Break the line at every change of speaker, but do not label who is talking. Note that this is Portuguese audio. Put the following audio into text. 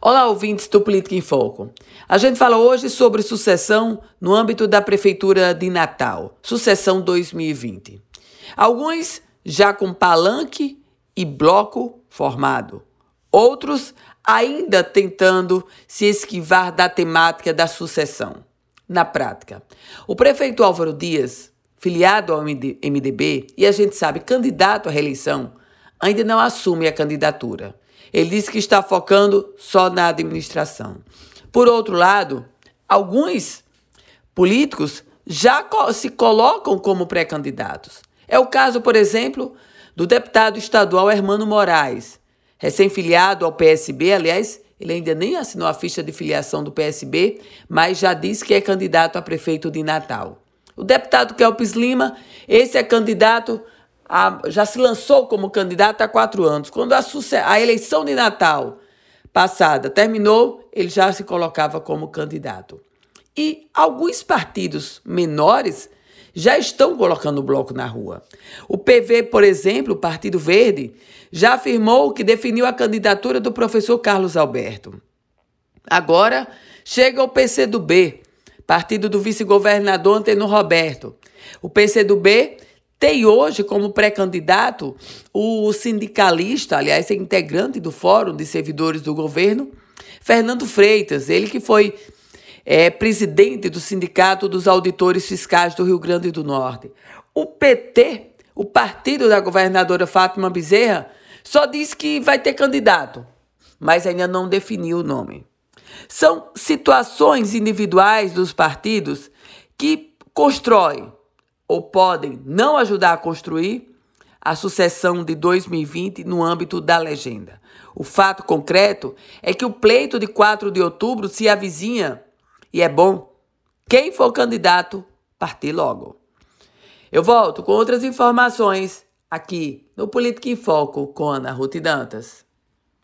Olá, ouvintes do Política em Foco. A gente fala hoje sobre sucessão no âmbito da Prefeitura de Natal, sucessão 2020. Alguns já com palanque e bloco formado, outros ainda tentando se esquivar da temática da sucessão. Na prática, o prefeito Álvaro Dias, filiado ao MDB e a gente sabe candidato à reeleição, ainda não assume a candidatura. Ele disse que está focando só na administração. Por outro lado, alguns políticos já se colocam como pré-candidatos. É o caso, por exemplo, do deputado estadual Hermano Moraes, recém-filiado ao PSB, aliás, ele ainda nem assinou a ficha de filiação do PSB, mas já disse que é candidato a prefeito de Natal. O deputado Kelpis Lima, esse é candidato a, já se lançou como candidato há quatro anos. Quando a, a eleição de Natal passada terminou, ele já se colocava como candidato. E alguns partidos menores já estão colocando o bloco na rua. O PV, por exemplo, o Partido Verde, já afirmou que definiu a candidatura do professor Carlos Alberto. Agora chega o PCdoB, partido do vice-governador Antônio Roberto. O PCdoB tem hoje como pré-candidato o sindicalista, aliás, é integrante do Fórum de Servidores do Governo, Fernando Freitas, ele que foi é, presidente do Sindicato dos Auditores Fiscais do Rio Grande do Norte. O PT, o partido da governadora Fátima Bezerra, só diz que vai ter candidato, mas ainda não definiu o nome. São situações individuais dos partidos que constroem ou podem não ajudar a construir a sucessão de 2020 no âmbito da legenda. O fato concreto é que o pleito de 4 de outubro se avizinha e é bom quem for candidato partir logo. Eu volto com outras informações aqui no Política em Foco com Ana Ruth Dantas.